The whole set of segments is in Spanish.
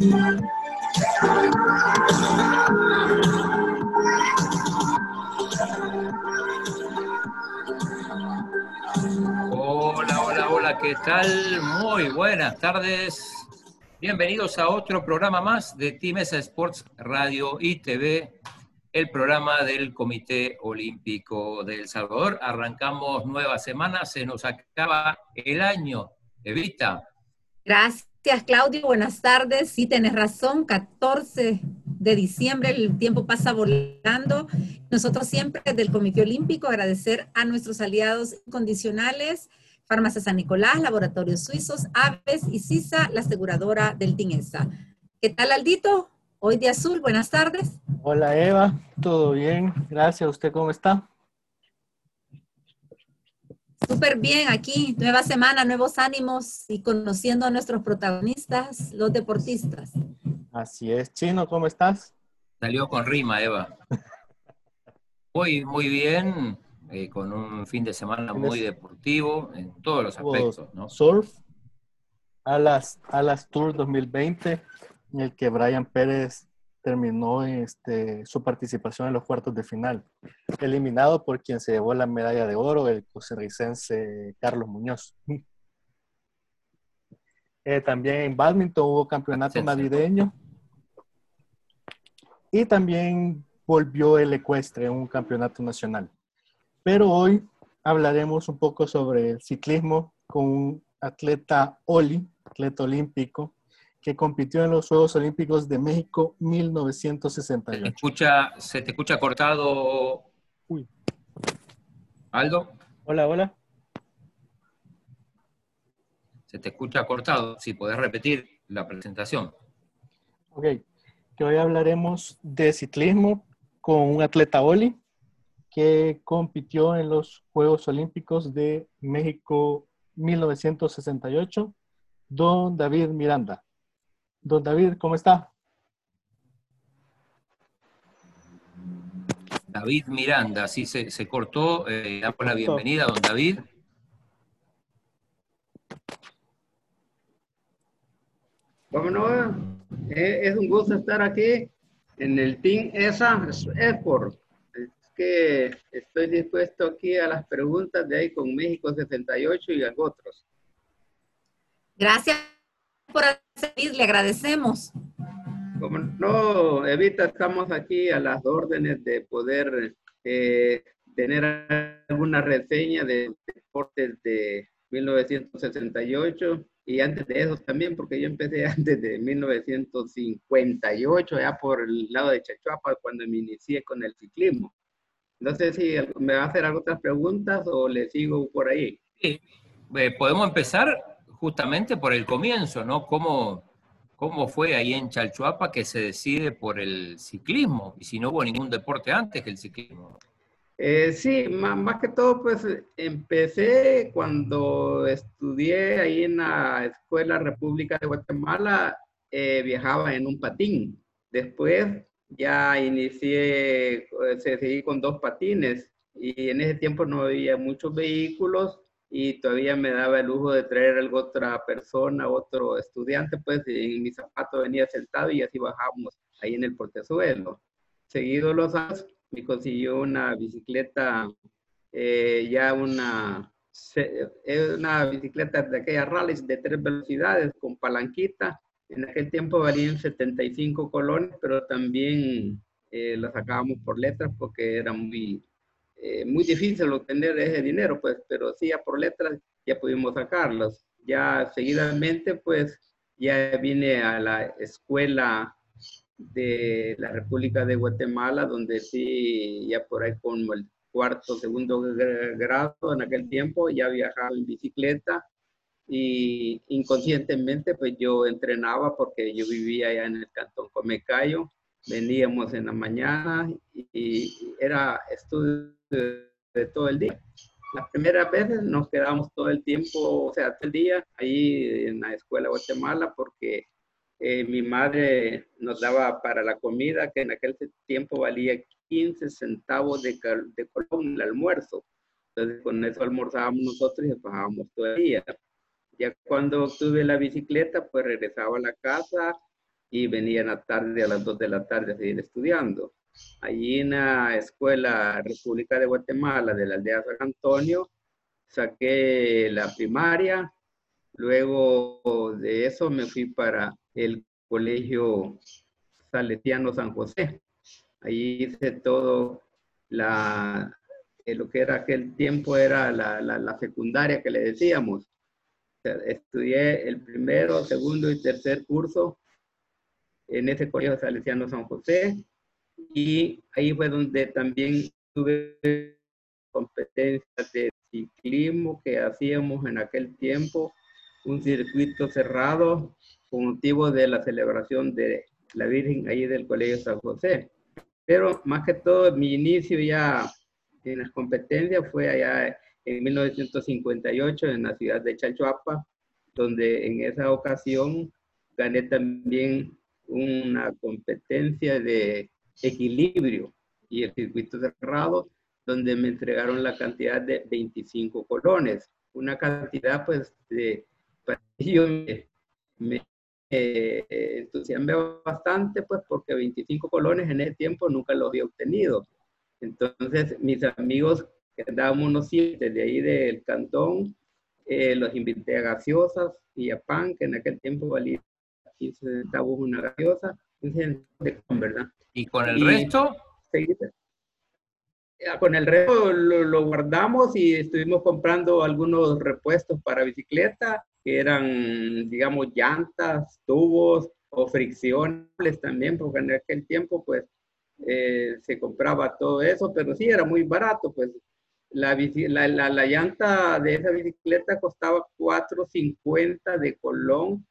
Hola, hola, hola, ¿qué tal? Muy buenas tardes. Bienvenidos a otro programa más de Team Sports Radio y TV, el programa del Comité Olímpico de El Salvador. Arrancamos nueva semana, se nos acaba el año. Evita. Gracias, Claudio. Buenas tardes. Sí, tenés razón, 14 de diciembre, el tiempo pasa volando. Nosotros siempre desde el Comité Olímpico agradecer a nuestros aliados incondicionales, Farmacia San Nicolás, Laboratorios Suizos, Aves y CISA, la aseguradora del TINESA. ¿Qué tal, Aldito? Hoy de azul, buenas tardes. Hola, Eva, ¿todo bien? Gracias. ¿Usted cómo está? Súper bien aquí, nueva semana, nuevos ánimos y conociendo a nuestros protagonistas, los deportistas. Así es. Chino, ¿cómo estás? Salió con rima, Eva. Muy, muy bien, eh, con un fin de semana muy deportivo en todos los aspectos. ¿no? Surf, Alas, Alas Tour 2020, en el que Brian Pérez terminó este, su participación en los cuartos de final, eliminado por quien se llevó la medalla de oro, el costarricense Carlos Muñoz. Eh, también en badminton hubo campeonato navideño y también volvió el ecuestre en un campeonato nacional. Pero hoy hablaremos un poco sobre el ciclismo con un atleta Oli, atleta olímpico, que compitió en los Juegos Olímpicos de México 1968. Se te escucha, se te escucha cortado. Uy. Aldo. Hola, hola. Se te escucha cortado. Si podés repetir la presentación. Ok. Que hoy hablaremos de ciclismo con un atleta Oli que compitió en los Juegos Olímpicos de México 1968, don David Miranda. Don David, ¿cómo está? David Miranda, sí, se, cortó. Eh, damos la bienvenida, don David. Bueno, eh, es un gusto estar aquí en el Team ESA Sport. Es que estoy dispuesto aquí a las preguntas de ahí con México 68 y a otros. Gracias por servir, le agradecemos. Como no, Evita, estamos aquí a las órdenes de poder eh, tener alguna reseña de deportes de 1968 y antes de eso también, porque yo empecé antes de 1958, ya por el lado de Chachuapa, cuando me inicié con el ciclismo. No sé si me va a hacer otras preguntas o le sigo por ahí. Sí, eh, podemos empezar justamente por el comienzo, ¿no? ¿Cómo, ¿Cómo fue ahí en Chalchuapa que se decide por el ciclismo? Y si no hubo ningún deporte antes que el ciclismo. Eh, sí, más, que todo, pues empecé cuando estudié ahí en la Escuela República de Guatemala, eh, viajaba en un patín. Después ya inicié, eh, seguí con dos patines y en ese tiempo no había muchos vehículos y todavía me daba el lujo de traer a otra persona, otro estudiante, pues en mi zapato venía sentado y así bajábamos ahí en el portezuelo. Seguido los años, me consiguió una bicicleta, eh, ya una, eh, una bicicleta de aquellas rallies de tres velocidades con palanquita. En aquel tiempo valían 75 colones, pero también eh, la sacábamos por letras porque era muy, eh, muy difícil obtener ese dinero, pues, pero sí, ya por letras ya pudimos sacarlos. Ya seguidamente, pues, ya vine a la escuela de la República de Guatemala, donde sí, ya por ahí como el cuarto, segundo grado en aquel tiempo, ya viajaba en bicicleta y inconscientemente pues yo entrenaba porque yo vivía allá en el cantón Comecayo, veníamos en la mañana y, y era estudio de, todo el día. Las primeras veces nos quedamos todo el tiempo, o sea, todo el día ahí en la escuela de Guatemala porque eh, mi madre nos daba para la comida que en aquel tiempo valía 15 centavos de, de colón el almuerzo. Entonces con eso almorzábamos nosotros y pasábamos todo el día. Ya cuando tuve la bicicleta, pues regresaba a la casa y venía en la tarde a las 2 de la tarde a seguir estudiando. Allí en la Escuela República de Guatemala de la aldea San Antonio saqué la primaria, luego de eso me fui para el Colegio Salesiano San José. Allí hice todo eh, lo que era aquel tiempo era la, la, secundaria que le decíamos. estudié el primero, segundo y tercer curso en ese colegio salesiano San José y ahí fue donde también tuve competencias de ciclismo que hacíamos en aquel tiempo, un circuito cerrado con motivo de la celebración de la Virgen ahí del Colegio San José. Pero más que todo, mi inicio ya en las competencias fue allá en 1958 en la ciudad de Chalchuapa, donde en esa ocasión gané también una competencia de equilibrio y el circuito cerrado, donde me entregaron la cantidad de 25 colones. Una cantidad, pues, de, yo me, eh, entusiasmé bastante, pues, porque 25 colones en ese tiempo nunca lo había obtenido. Entonces, mis amigos, que andábamos unos siete de ahí del cantón, eh, los invité a gaseosas y a pan, que en aquel tiempo valía 15 centavos una gaseosa, ¿verdad? ¿Y con el resto? con el resto lo, lo, guardamos y estuvimos comprando algunos repuestos para bicicleta, que eran, digamos, llantas, tubos o friccionables también, porque en aquel tiempo, pues, eh, se compraba todo eso, pero sí era muy barato, pues la, la, la, llanta de esa bicicleta costaba 4.50 de Colón,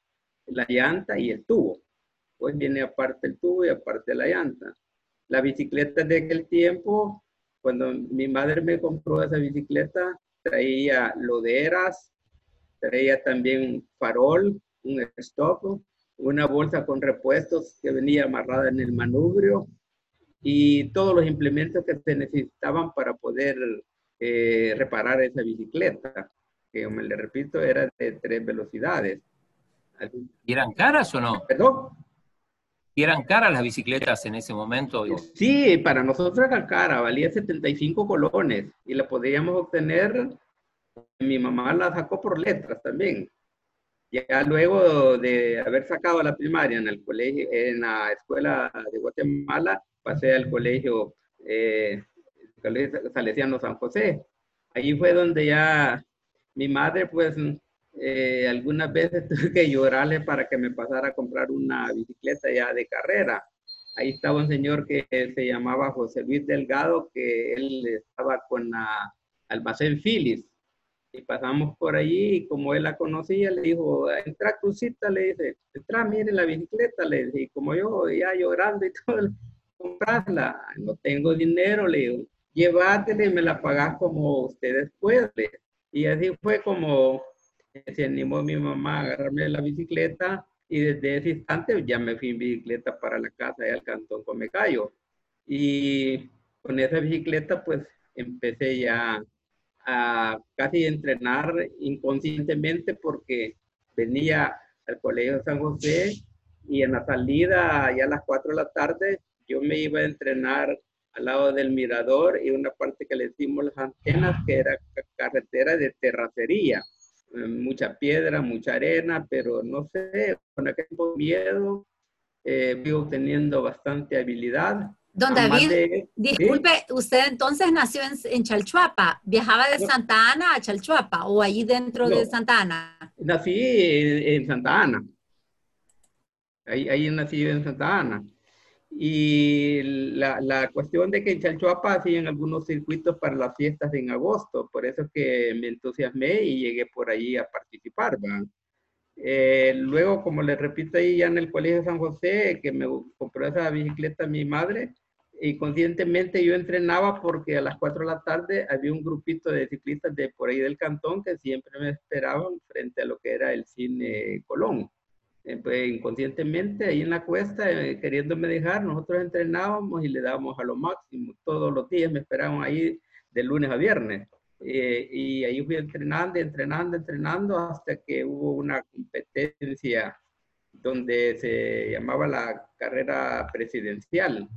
la llanta y el tubo. Pues viene aparte el tubo y aparte la llanta. La bicicleta de aquel tiempo, cuando mi madre me compró esa bicicleta, traía loderas, traía también farol, un stop, una bolsa con repuestos que venía amarrada en el manubrio, y todos los implementos que se necesitaban para poder eh, reparar esa bicicleta, que como le repito, era de tres velocidades. ¿Y eran caras o no? ¿Perdón? ¿Y eran caras las bicicletas en ese momento? Sí, para nosotros era cara, valía 75 colones y la podíamos obtener, mi mamá la sacó por letras también. Ya luego de haber sacado la primaria en el colegio, en la escuela de Guatemala, pasé al colegio, eh, Salesiano San José. Allí fue donde ya mi madre, pues, eh, algunas veces tuve que llorarle para que me pasara a comprar una bicicleta ya de carrera. Ahí estaba un señor que se llamaba José Luis Delgado, que él estaba con la almacén Phillips. Y pasamos por allí y como él la conocía, le dijo, entra crucita, le dice, entra, mire la bicicleta, le dice, y como yo ya llorando y todo, comprarla, no tengo dinero, le digo, llévatela y me la pagas como ustedes pueden. Y así fue como se animó mi mamá a agarrarme la bicicleta y desde ese instante ya me fui en bicicleta para la casa y al cantón Comecayo. Y con esa bicicleta pues empecé ya a casi entrenar inconscientemente porque venía al Colegio San José y en la salida ya a las 4 de la tarde yo me iba a entrenar al lado del mirador y una parte que le dimos las antenas, que era carretera de terracería. Mucha piedra, mucha arena, pero no sé, con aquel miedo eh, fui obteniendo bastante habilidad. Don David, disculpe, usted entonces nació en, Chalchuapa, viajaba de Santa Ana a Chalchuapa o allí dentro de Santa Ana. Nací en, Santa Ana. Ahí, ahí nací en Santa Ana. Y la, la, cuestión de que en Chalchuapa hacían algunos circuitos para las fiestas en agosto, por eso es que me entusiasmé y llegué por allí a participar. Eh, luego, como les repito ahí ya en el Colegio San José, que me compró esa bicicleta mi madre, y conscientemente yo entrenaba porque a las 4 de la tarde había un grupito de ciclistas de por ahí del cantón que siempre me esperaban frente a lo que era el cine Colón. Eh, pues, inconscientemente ahí en la cuesta, eh, queriéndome dejar, nosotros entrenábamos y le dábamos a lo máximo. Todos los días me esperaban ahí de lunes a viernes. Eh, y ahí fui entrenando, entrenando, entrenando hasta que hubo una competencia donde se llamaba la carrera presidencial.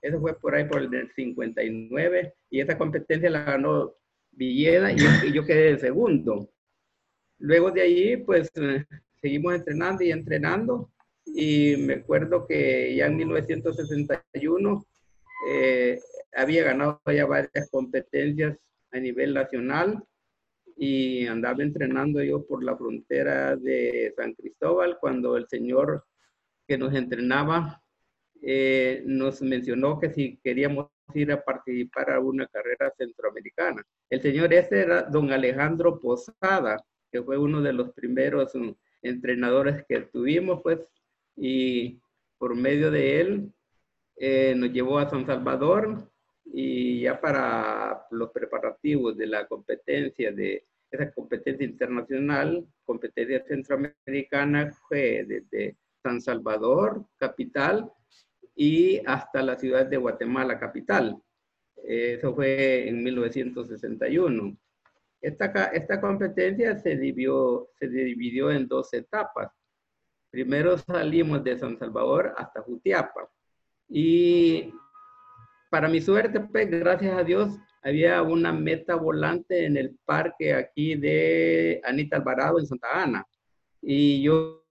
Eso fue por ahí por el 59 y esa competencia la ganó Villeda y, yo quedé de segundo. Luego de ahí, pues eh, seguimos entrenando y entrenando y me acuerdo que ya en 1961 eh, había ganado ya varias competencias a nivel nacional y andaba entrenando yo por la frontera de San Cristóbal cuando el señor que nos entrenaba eh, nos mencionó que si queríamos ir a participar a una carrera centroamericana. El señor ese era don Alejandro Posada, que fue uno de los primeros um, entrenadores que tuvimos, pues, y por medio de él eh, nos llevó a San Salvador y ya para los preparativos de la competencia, de esa competencia internacional, competencia centroamericana, fue desde San Salvador, capital, y hasta la ciudad de Guatemala, capital. Eso fue en 1961. Esta, esta competencia se dividió, se dividió en dos etapas. Primero salimos de San Salvador hasta Jutiapa. Y para mi suerte, pues, gracias a Dios, había una meta volante en el parque aquí de Anita Alvarado en Santa Ana. Y yo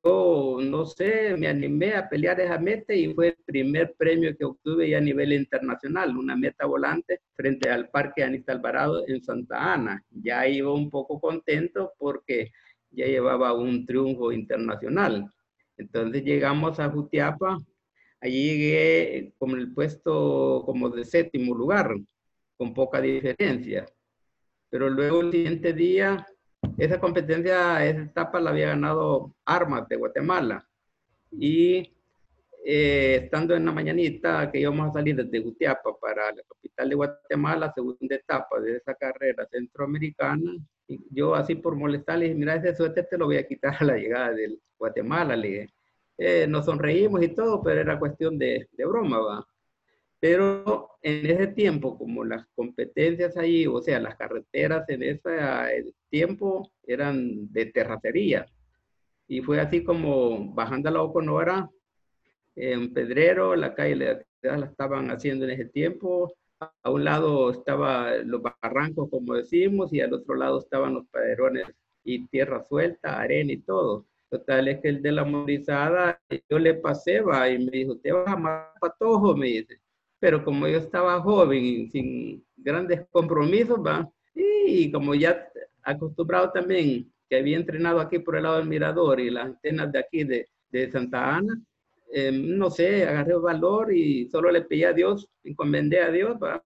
no sé, me animé a pelear esa meta y fue el primer premio que obtuve ya a nivel internacional, una meta volante frente al Parque Anita Alvarado en Santa Ana. Ya iba un poco contento porque ya llevaba un triunfo internacional. Entonces llegamos a Jutiapa, allí llegué con el puesto como de séptimo lugar, con poca diferencia. Pero luego el siguiente día esa competencia, esa etapa la había ganado Armas de Guatemala. Y eh, estando en la mañanita que íbamos a salir desde Gutiapa para la capital de Guatemala, segunda etapa de esa carrera centroamericana, yo así por molestarle dije, mira, ese suéter te lo voy a quitar a la llegada del Guatemala, le dije. Eh, nos sonreímos y todo, pero era cuestión de, de broma, va. Pero en ese tiempo, como las competencias ahí, o sea, las carreteras en ese tiempo eran de terracería. Y fue así como bajando a la Oconora, en Pedrero, la calle la estaban haciendo en ese tiempo. A un lado estaban los barrancos, como decimos, y al otro lado estaban los padrones y tierra suelta, arena y todo. Total, es que el de la morizada, yo le pasé, va, y me dijo, te vas a matar patojo, me dice pero como yo estaba joven y sin grandes compromisos, ¿va? Y como ya acostumbrado también, que había entrenado aquí por el lado del Mirador y las antenas de aquí de, de Santa Ana, eh, no sé, agarré valor y solo le pedí a Dios, encomendé a Dios, ¿va?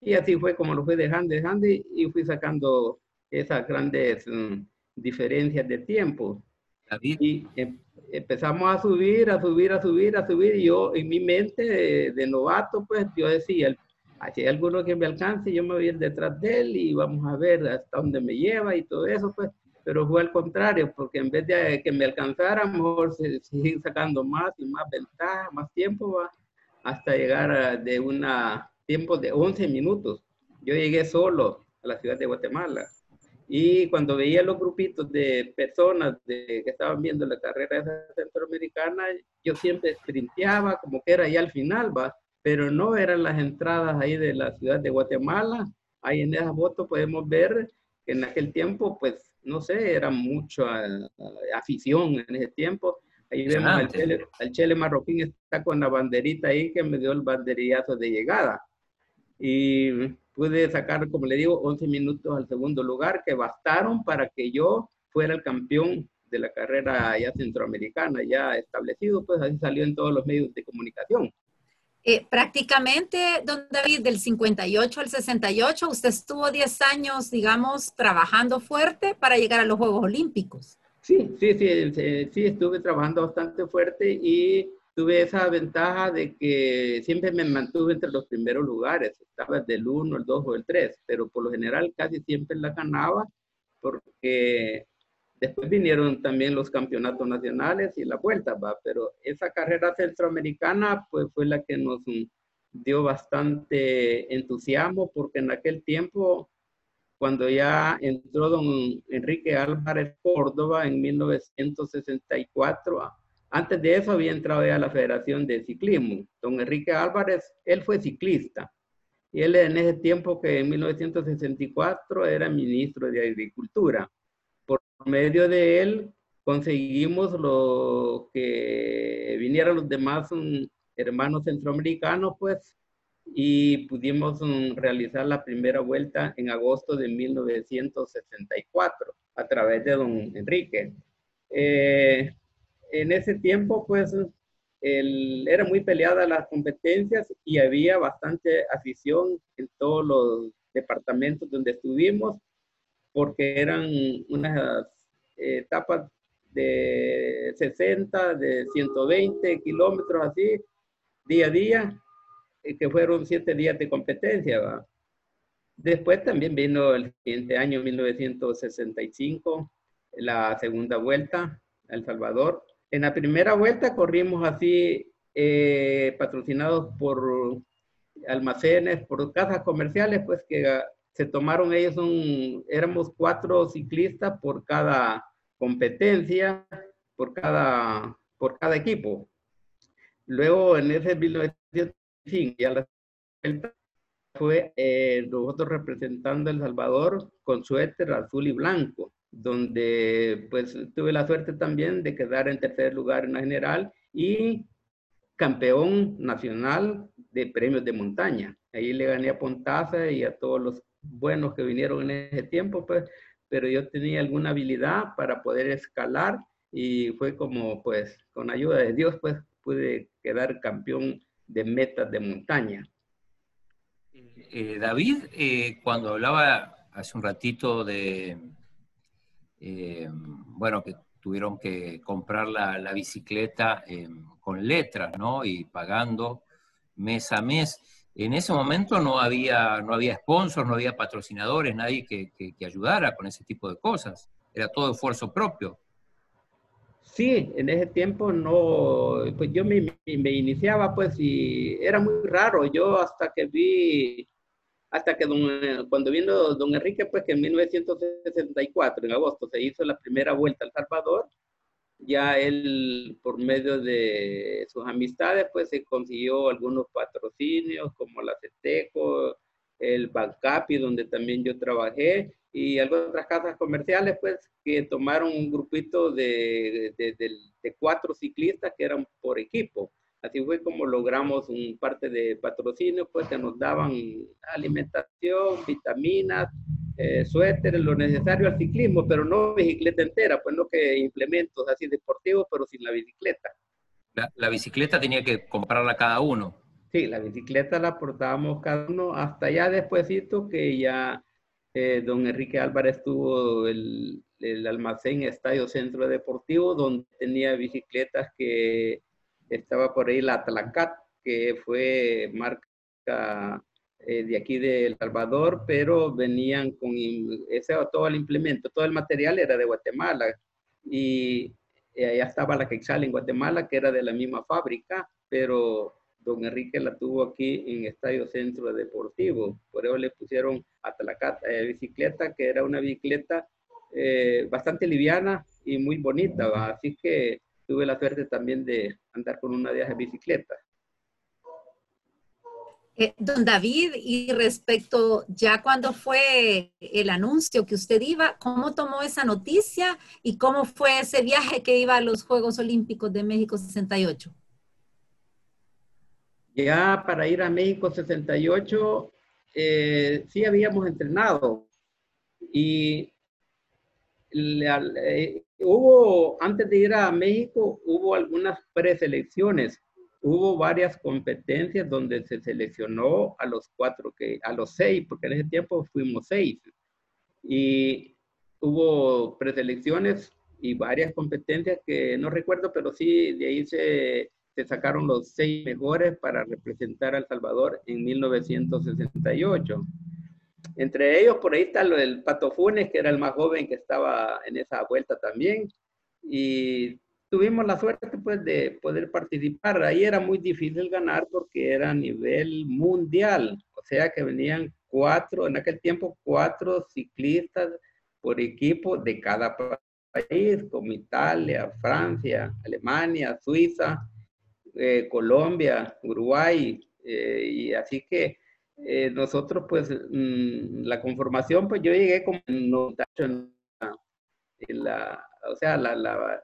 Y así fue como lo fui dejando, dejando y, fui sacando esas grandes mm, diferencias de tiempo. Y em, empezamos a subir, a subir, a subir, a subir, y yo en mi mente de, novato, pues yo decía, si hay alguno que me alcance, yo me voy detrás de él y vamos a ver hasta dónde me lleva y todo eso, pues, pero fue al contrario, porque en vez de que me alcanzara, mejor se siguen sacando más y más ventaja, más tiempo, ¿va? hasta llegar a, de un tiempo de 11 minutos. Yo llegué solo a la ciudad de Guatemala y cuando veía los grupitos de personas de, que estaban viendo la carrera centroamericana, yo siempre sprinteaba como que era ahí al final, va, pero no eran las entradas ahí de la ciudad de Guatemala. Ahí en esa foto podemos ver que en aquel tiempo, pues, no sé, era mucha afición en ese tiempo. Ahí vemos al chele, al chele marroquín está con la banderita ahí que me dio el banderillazo de llegada. Y pude sacar, como le digo, 11 minutos al segundo lugar, que bastaron para que yo fuera el campeón de la carrera ya centroamericana, ya establecido, pues así salió en todos los medios de comunicación. Eh, prácticamente, don David, del 58 al 68, usted estuvo 10 años, digamos, trabajando fuerte para llegar a los Juegos Olímpicos. Sí, sí, sí, sí, estuve trabajando bastante fuerte y tuve esa ventaja de que siempre me mantuve entre los primeros lugares, estaba del 1, el 2 o el 3, pero por lo general casi siempre la ganaba porque después vinieron también los campeonatos nacionales y la vuelta, va, pero esa carrera centroamericana pues fue la que nos dio bastante entusiasmo porque en aquel tiempo cuando ya entró don Enrique Álvarez Córdoba en 1964 Antes de eso había entrado ya a la Federación de Ciclismo. Don Enrique Álvarez, él fue ciclista. Y él en ese tiempo que en 1964 era ministro de Agricultura. Por medio de él conseguimos lo que vinieran los demás mm, hermanos centroamericanos, pues, y pudimos mm, realizar la primera vuelta en agosto de 1964 a través de don Enrique. Eh, en ese tiempo, pues, era muy peleada las competencias y había bastante afición en todos los departamentos donde estuvimos, porque eran unas etapas de 60, de 120 kilómetros así, día a día, que fueron siete días de competencia. Después también vino el siguiente año, 1965, la segunda vuelta a El Salvador. En la primera vuelta corrimos así, eh, patrocinados por almacenes, por casas comerciales, pues que se tomaron ellos, un, éramos cuatro ciclistas por cada competencia, por cada, por cada equipo. Luego en ese 1905, ya la fue eh, nosotros representando El Salvador con suéter azul y blanco, donde pues tuve la suerte también de quedar en tercer lugar en la general y campeón nacional de premios de montaña. Ahí le gané a Pontaza y a todos los buenos que vinieron en ese tiempo, pues, pero yo tenía alguna habilidad para poder escalar y fue como, pues, con ayuda de Dios, pues, pude quedar campeón de metas de montaña. Eh, David, eh, cuando hablaba hace un ratito de, eh, bueno, que tuvieron que comprar la, bicicleta con letras, ¿no? Y pagando mes a mes. En ese momento no había, no había sponsors, no había patrocinadores, nadie que, que, ayudara con ese tipo de cosas. Era todo esfuerzo propio. Sí, en ese tiempo no, pues yo me, me, iniciaba pues y era muy raro. Yo hasta que vi, hasta que don, cuando vino don Enrique, pues que en 1964, en agosto, se hizo la primera vuelta al Salvador, ya él, por medio de sus amistades, pues se consiguió algunos patrocinios como la CETECO, el Bancapi, donde también yo trabajé, y algunas otras casas comerciales, pues, que tomaron un grupito de, de, de, cuatro ciclistas que eran por equipo. Así fue como logramos un parte de patrocinio, pues, que nos daban alimentación, vitaminas, eh, suéteres, lo necesario al ciclismo, pero no bicicleta entera, pues no que implementos así deportivos, pero sin la bicicleta. La, bicicleta tenía que comprarla cada uno. Sí, la bicicleta la portábamos cada uno hasta ya despuésito que ya eh, don Enrique Álvarez tuvo el, el, almacén Estadio Centro Deportivo, donde tenía bicicletas que estaba por ahí la Tlacat, que fue marca eh, de aquí de El Salvador, pero venían con ese, todo el implemento, todo el material era de Guatemala. Y eh, allá estaba la Quexal en Guatemala, que era de la misma fábrica, pero don Enrique la tuvo aquí en Estadio Centro Deportivo. Por eso le pusieron a la eh, bicicleta, que era una bicicleta bastante liviana y muy bonita. Así que tuve la suerte también de andar con una de esas bicicletas. Eh, don David, y respecto ya cuando fue el anuncio que usted iba, ¿cómo tomó esa noticia y cómo fue ese viaje que iba a los Juegos Olímpicos de México 68? Ya para ir a México 68, eh, sí habíamos entrenado y eh, hubo, antes de ir a México, hubo algunas preselecciones hubo varias competencias donde se seleccionó a los cuatro, que, a los seis, porque en ese tiempo fuimos seis. Y hubo preselecciones y varias competencias que no recuerdo, pero sí de ahí se, se sacaron los seis mejores para representar a El Salvador en 1968. Entre ellos, por ahí está lo del Pato Funes, que era el más joven que estaba en esa vuelta también. Y tuvimos la suerte pues de poder participar. Ahí era muy difícil ganar porque era a nivel mundial, o sea que venían cuatro, en aquel tiempo cuatro ciclistas por equipo de cada país, como Italia, Francia, Alemania, Suiza, eh, Colombia, Uruguay, eh, y así que eh, nosotros pues mm, la conformación pues yo llegué como en la, o sea, la, la,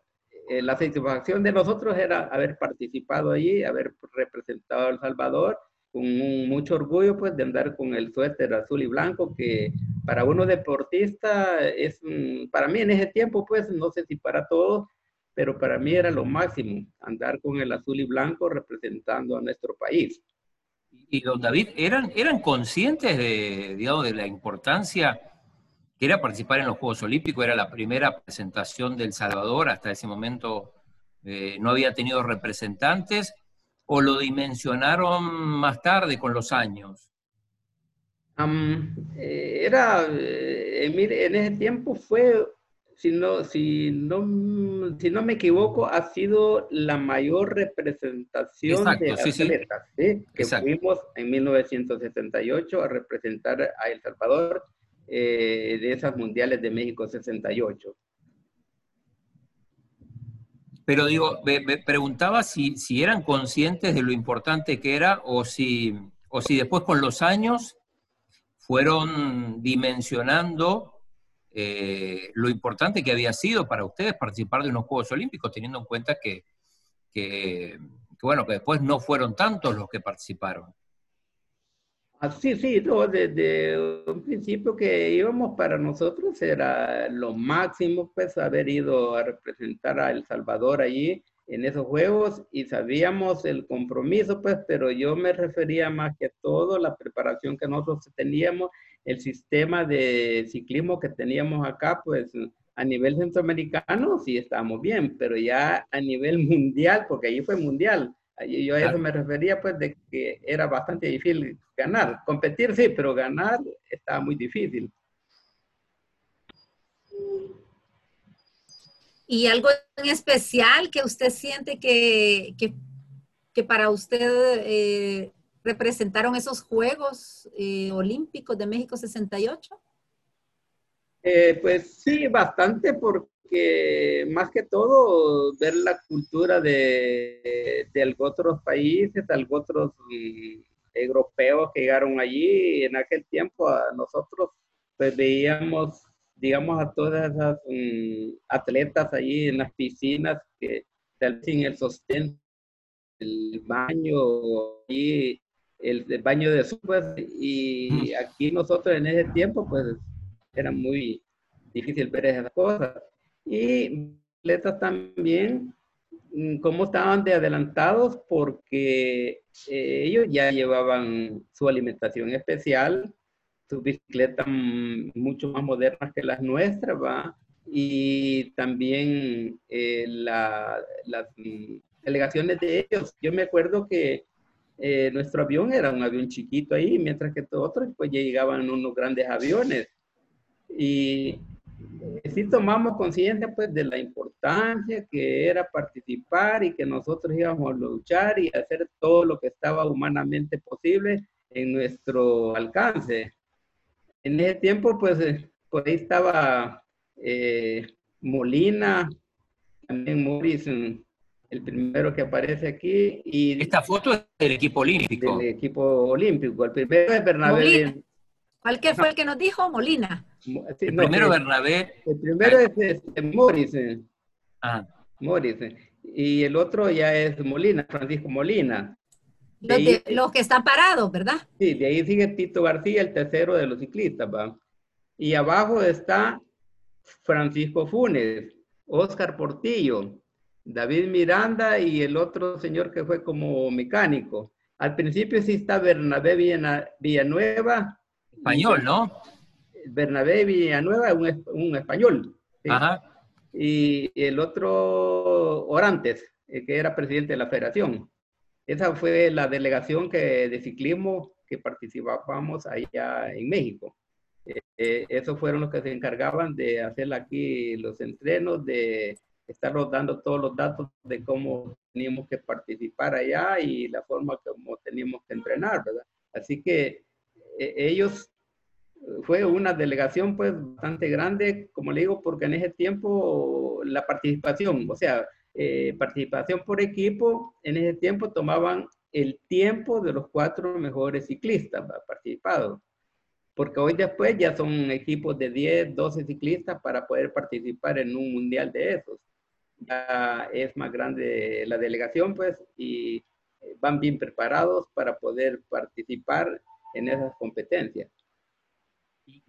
la satisfacción de nosotros era haber participado allí, haber representado a El Salvador con mucho orgullo pues de andar con el suéter azul y blanco que para uno deportista es, para mí en ese tiempo pues no sé si para todos, pero para mí era lo máximo andar con el azul y blanco representando a nuestro país. Y don David, ¿eran, eran conscientes de, digamos, de la importancia que era participar en los Juegos Olímpicos? Era la primera presentación del Salvador, hasta ese momento eh, no había tenido representantes o lo dimensionaron más tarde con los años? Eh, era, eh, en ese tiempo fue, si no, si, no, si no me equivoco, ha sido la mayor representación de atletas que fuimos en 1978 a representar a El Salvador eh, de esas mundiales de México 68. Pero digo, me, preguntaba si, si, eran conscientes de lo importante que era o si, o si después con los años fueron dimensionando eh, lo importante que había sido para ustedes participar de unos Juegos Olímpicos, teniendo en cuenta que, que, bueno, que después no fueron tantos los que participaron. Ah, sí, sí, no, desde un principio que íbamos para nosotros era lo máximo, pues, haber ido a representar a El Salvador allí en esos juegos y sabíamos el compromiso, pues, pero yo me refería más que todo a la preparación que nosotros teníamos, el sistema de ciclismo que teníamos acá, pues, a nivel centroamericano sí estábamos bien, pero ya a nivel mundial, porque allí fue mundial, yo a eso me refería, pues, de que era bastante difícil ganar. Competir sí, pero ganar estaba muy difícil. ¿Y algo en especial que usted siente que, que, para usted eh, representaron esos Juegos eh, Olímpicos de México 68? Eh, pues sí, bastante, porque que más que todo ver la cultura de, de otros países, de otros europeos que llegaron allí. En aquel tiempo a nosotros pues veíamos, digamos, a todas esas mm, atletas allí en las piscinas que sin el sostén, el baño y el, baño de subas y aquí nosotros en ese tiempo pues era muy difícil ver esas cosas y atletas también, mm, cómo estaban de adelantados porque eh, ellos ya llevaban su alimentación especial, sus bicicletas mm, mucho más modernas que las nuestras, ¿va? Y también eh, las mm, delegaciones de ellos. Yo me acuerdo que eh, nuestro avión era un avión chiquito ahí, mientras que todos otros pues llegaban unos grandes aviones. Y sí tomamos conciencia pues de la importancia que era participar y que nosotros íbamos a luchar y hacer todo lo que estaba humanamente posible en nuestro alcance. En ese tiempo pues eh, por ahí estaba eh, Molina, también Morrison, el primero que aparece aquí. Y Esta foto es del equipo olímpico. Del equipo olímpico. El primero es Bernabé. ¿Cuál que fue el que nos dijo? Molina. el primero Bernabé. El primero es este, Morris. Ah. Morris. Y el otro ya es Molina, Francisco Molina. Los, que están parados, ¿verdad? Sí, de ahí sigue Tito García, el tercero de los ciclistas, ¿va? Y abajo está Francisco Funes, Oscar Portillo, David Miranda y el otro señor que fue como mecánico. Al principio sí está Bernabé Villanueva, Español, ¿no? Bernabé Villanueva, un, un español. Ajá. Y el otro, Orantes, eh, que era presidente de la federación. Esa fue la delegación que, de ciclismo que participábamos allá en México. Eh, eh, esos fueron los que se encargaban de hacer aquí los entrenos, de estar dando todos los datos de cómo teníamos que participar allá y la forma como teníamos que entrenar, ¿verdad? Así que e, ellos fue una delegación pues bastante grande, como le digo, porque en ese tiempo la participación, o sea, eh, participación por equipo, en ese tiempo tomaban el tiempo de los cuatro mejores ciclistas participados. Porque hoy después ya son equipos de 10, 12 ciclistas para poder participar en un mundial de esos. Ya es más grande la delegación, pues, y van bien preparados para poder participar en esas competencias.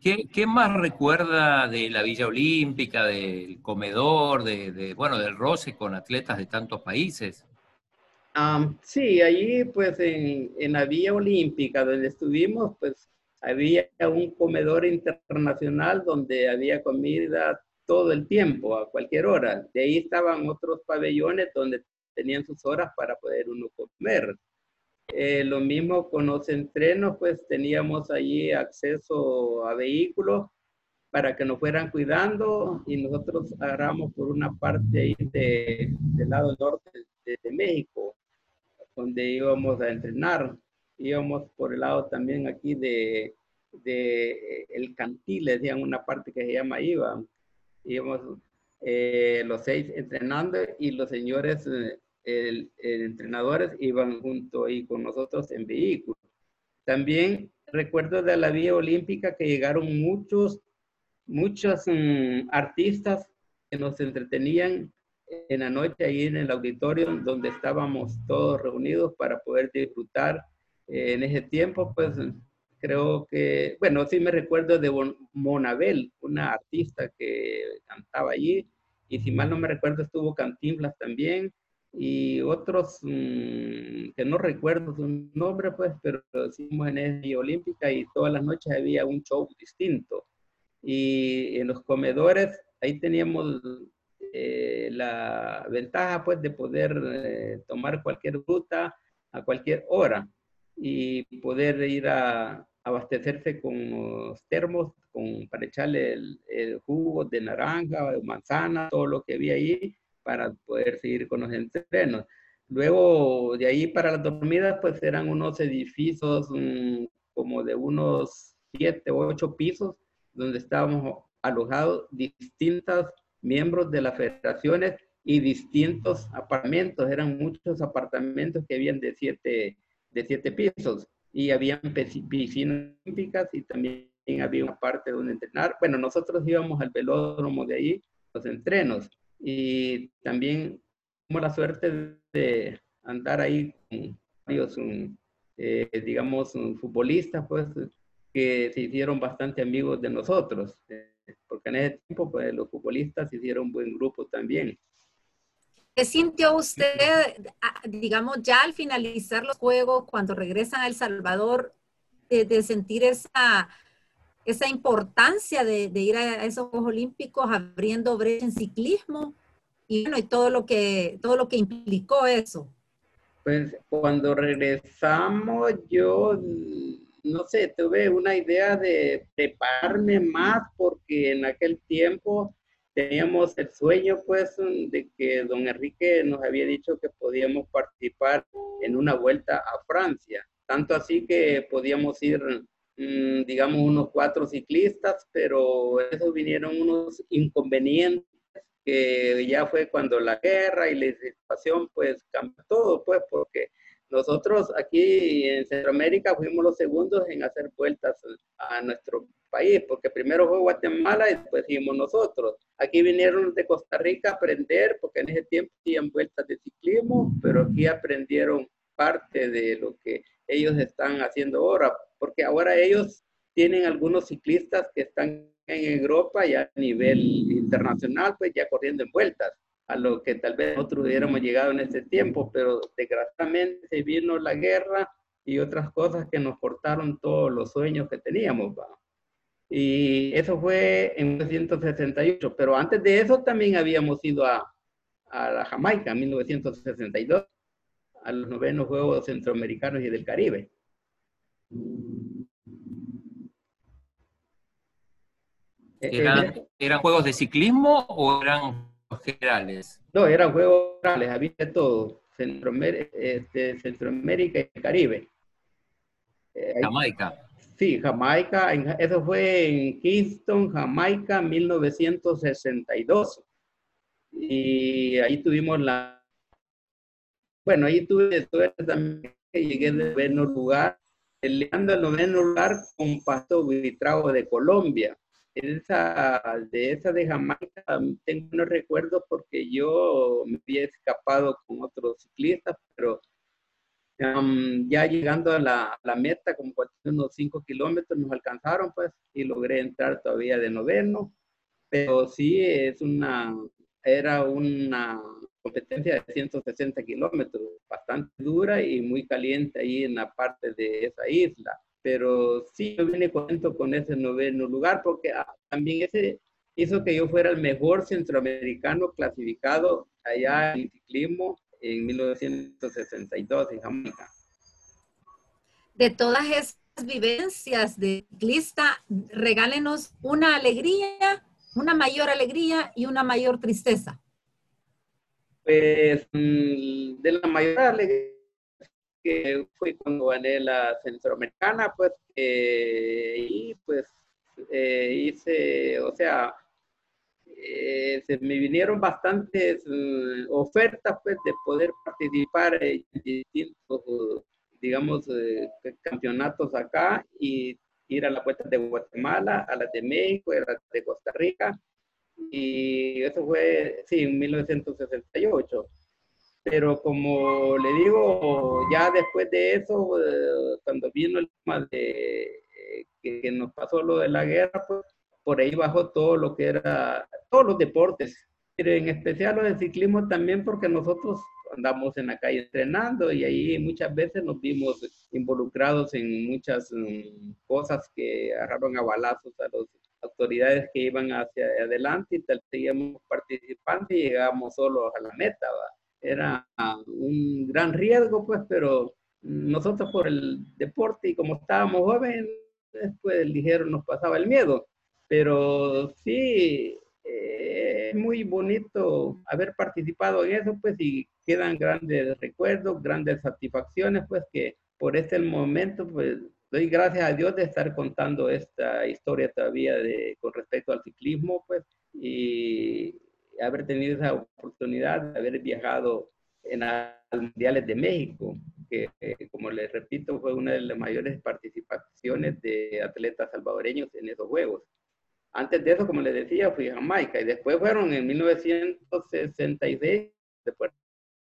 ¿Qué, ¿Qué, más recuerda de la Villa Olímpica, del comedor, de, bueno, del roce con atletas de tantos países? sí, allí pues en, en, la Villa Olímpica donde estuvimos, pues había un comedor internacional donde había comida todo el tiempo, a cualquier hora. De ahí estaban otros pabellones donde tenían sus horas para poder uno comer. Eh, lo mismo con los entrenos, pues teníamos allí acceso a vehículos para que nos fueran cuidando y nosotros agarramos por una parte ahí de, del lado norte de, México, donde íbamos a entrenar. Íbamos por el lado también aquí de, de el Cantil, decían una parte que se llama IVA. Íbamos eh, los seis entrenando y los señores eh, entrenadores iban junto ahí con nosotros en vehículos. También recuerdo de la vía olímpica que llegaron muchos, muchos mm, artistas que nos entretenían en la noche ahí en el auditorio donde estábamos todos reunidos para poder disfrutar eh, en ese tiempo, pues creo que, bueno, sí me recuerdo de Monabel, una artista que cantaba allí, y si mal no me recuerdo estuvo Cantinflas también, y otros mm, que no recuerdo su nombre, pues, pero hicimos en esa olímpica y todas las noches había un show distinto. Y en los comedores, ahí teníamos eh, la ventaja, pues, de poder eh, tomar cualquier ruta a cualquier hora y poder ir a abastecerse con los termos con, para echarle el, jugo de naranja, de manzana, todo lo que había ahí para poder seguir con los entrenos. Luego, de ahí para las dormidas, pues eran unos edificios mm, como de unos siete o ocho pisos, donde estábamos alojados distintos miembros de las federaciones y distintos apartamentos. Eran muchos apartamentos que habían de siete, de siete pisos y habían piscinas olímpicas y también había una parte donde entrenar. Bueno, nosotros íbamos al velódromo de ahí, los entrenos y también tuvimos la suerte de andar ahí con varios, eh, digamos, futbolistas, pues, que se hicieron bastante amigos de nosotros, eh, porque en ese tiempo, pues, los futbolistas hicieron un buen grupo también. ¿Qué sintió usted, digamos, ya al finalizar los juegos, cuando regresan a El Salvador, de sentir esa esa importancia de, ir a esos Juegos Olímpicos abriendo brecha en ciclismo y bueno, y todo lo que, todo lo que implicó eso. Pues cuando regresamos yo, no sé, tuve una idea de prepararme más porque en aquel tiempo teníamos el sueño pues de que don Enrique nos había dicho que podíamos participar en una vuelta a Francia. Tanto así que podíamos ir Mm, digamos, unos cuatro ciclistas, pero eso vinieron unos inconvenientes que ya fue cuando la guerra y la situación pues cambió todo, pues porque nosotros aquí en Centroamérica fuimos los segundos en hacer vueltas a nuestro país, porque primero fue Guatemala y después fuimos nosotros. Aquí vinieron de Costa Rica a aprender, porque en ese tiempo hacían vueltas de ciclismo, pero aquí aprendieron parte de lo que ellos están haciendo ahora, porque ahora ellos tienen algunos ciclistas que están en Europa ya a nivel internacional, pues ya corriendo en vueltas, a lo que tal vez nosotros hubiéramos llegado en ese tiempo, pero desgraciadamente se vino la guerra y otras cosas que nos cortaron todos los sueños que teníamos. Y eso fue en 1968, pero antes de eso también habíamos ido a, a la Jamaica en 1962 a los novenos Juegos Centroamericanos y del Caribe. Eh, eh, ¿Eran, juegos ciclismo o eran generales? No, eran juegos generales, había de todo, Centroamérica, este, Centroamérica y el Caribe. Eh, Jamaica. sí, Jamaica, eso fue en Kingston, Jamaica, 1962. Y ahí tuvimos la... Bueno, ahí tuve también que llegué de noveno lugar, peleando el noveno lugar con Pasto Vitrao de Colombia. Esa, de esa de Jamaica tengo unos recuerdos porque yo me había escapado con otros ciclistas, pero ya llegando a la, la meta, como unos 5 kilómetros, nos alcanzaron, pues, y logré entrar todavía de noveno. Pero sí, es una, era una competencia de 160 kilómetros, bastante dura y muy caliente ahí en la parte de esa isla. Pero sí, me vine contento con ese noveno lugar porque ah, también ese hizo que yo fuera el mejor centroamericano clasificado allá en ciclismo en 1962 en Jamaica. De todas esas vivencias de ciclista, regálenos una alegría, una mayor alegría y una mayor tristeza. Pues mm, de la mayor alegría que fue cuando gané la centroamericana, pues, y pues eh, hice, o sea, eh, se me vinieron bastantes eh, ofertas pues, de poder participar en distintos, digamos, eh, campeonatos acá y ir a la puerta de Guatemala, a las de México, a las de Costa Rica. Y eso fue, sí, en 1968. Pero como le digo, ya después de eso, cuando vino el tema de que, que nos pasó lo de la guerra, pues por ahí bajó todo lo que era, todos los deportes, pero en especial los de ciclismo también porque nosotros andamos en la calle entrenando y ahí muchas veces nos vimos involucrados en muchas mm, cosas que agarraron a balazos a las autoridades que iban hacia adelante y tal, seguíamos participando y llegamos solo a la meta. Era un gran riesgo, pues, pero nosotros por el deporte y como estábamos jóvenes, después ligero nos pasaba el miedo. Pero sí, eh, es muy bonito haber participado en eso, pues, y quedan grandes recuerdos, grandes satisfacciones, pues, que por este momento, pues, doy gracias a Dios de estar contando esta historia todavía de, con respecto al ciclismo, pues, y haber tenido esa oportunidad de haber viajado en los Mundiales de México, que, como les repito, fue una de las mayores participaciones de atletas salvadoreños en esos Juegos. Antes de eso, como les decía, fui a Jamaica y después fueron en 1966 de Puerto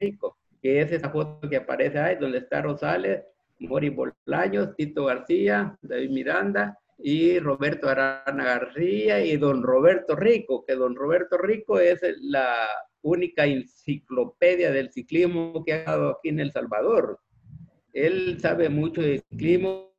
Rico, que es esa foto que aparece ahí, donde está Rosales, Mori Bolaños, Tito García, David Miranda y Roberto Arana García y don Roberto Rico, que don Roberto Rico es la única enciclopedia del ciclismo que ha dado aquí en El Salvador. Él sabe mucho de ciclismo,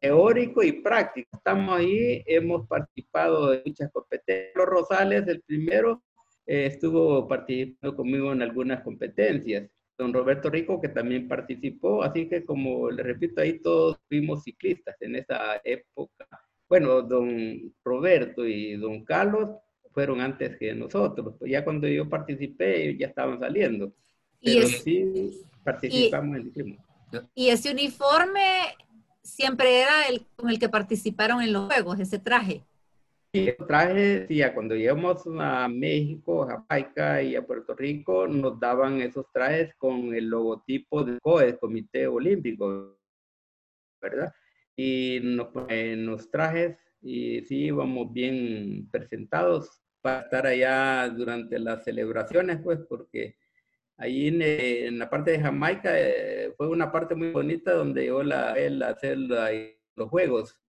teórico y práctico. Estamos ahí, hemos participado en muchas competencias. Los Rosales, el primero, eh, estuvo participando conmigo en algunas competencias. Don Roberto Rico, que también participó, así que como le repito, ahí todos fuimos ciclistas en esa época. Bueno, don Roberto y don Carlos fueron antes que nosotros. Ya cuando yo participé, ya estaban saliendo. Pero sí participamos en el ciclismo. Y ese uniforme siempre era el con el que participaron en los juegos, ese traje. Sí, el traje, sí, cuando llegamos a México, a Jamaica y a Puerto Rico, nos daban esos trajes con el logotipo del COE, Comité Olímpico, ¿verdad? Y nos, en los trajes, y sí íbamos bien presentados para estar allá durante las celebraciones, pues, porque Ahí en, la parte de Jamaica eh, fue una parte muy bonita donde yo la él hacer los juegos.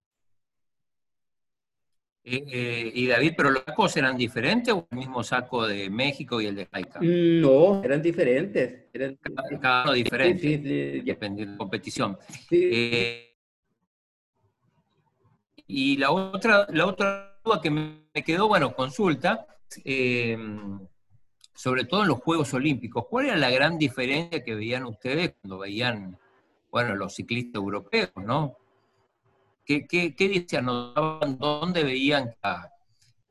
Eh, y David, ¿pero los sacos eran diferentes o el mismo saco de México y el de Jamaica? No, eran diferentes. Eran, cada, uno diferente, sí, sí, dependiendo de la competición. Eh, y la otra, la otra duda que me quedó, bueno, consulta, sobre todo en los Juegos Olímpicos. ¿Cuál era la gran diferencia que veían ustedes cuando veían, bueno, los ciclistas europeos, ¿no? ¿Qué, qué, qué ¿Dónde veían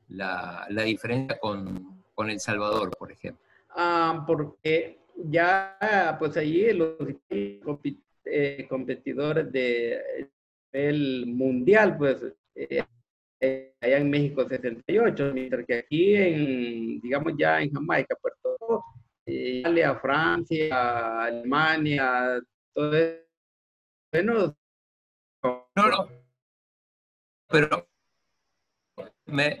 la, la, diferencia con, con, El Salvador, por ejemplo? Ah, porque ya, pues allí los eh, competidores de nivel mundial, pues eh, eh, allá en México 68, mientras que aquí en, digamos ya en Jamaica, Puerto Rico, Italia, Francia, Alemania, todo eso, bueno, no, no, pero me,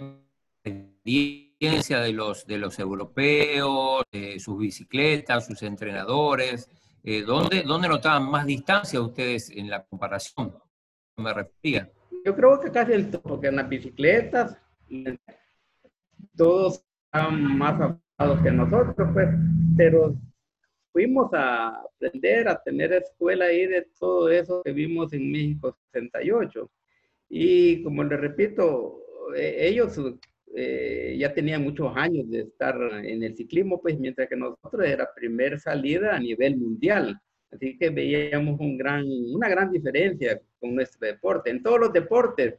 experiencia de los, de los europeos, de sus bicicletas, sus entrenadores, eh, ¿dónde, ¿dónde notaban más distancia ustedes en la comparación? Me refería. Yo creo que casi el todo, porque en las bicicletas todos están más avanzados que nosotros, pues, pero fuimos a aprender a tener escuela ahí de todo eso que vimos en México 68. Y como le repito, e, ellos eh, ya tenían muchos años de estar en el ciclismo, pues mientras que nosotros era primer salida a nivel mundial. Así que veíamos un gran, una gran diferencia con nuestro deporte. En todos los deportes,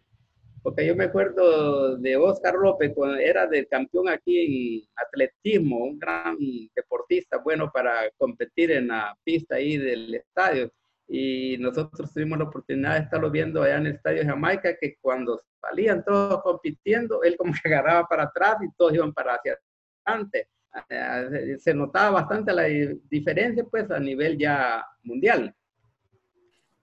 porque yo me acuerdo de Oscar López, cuando era del campeón aquí en atletismo, un gran deportista bueno para competir en la pista ahí del estadio y nosotros tuvimos la oportunidad de estarlo viendo allá en el Estadio Jamaica, que cuando salían todos compitiendo, él como que agarraba para atrás y todos iban para hacia adelante. Eh, se notaba bastante la diferencia pues a nivel ya mundial.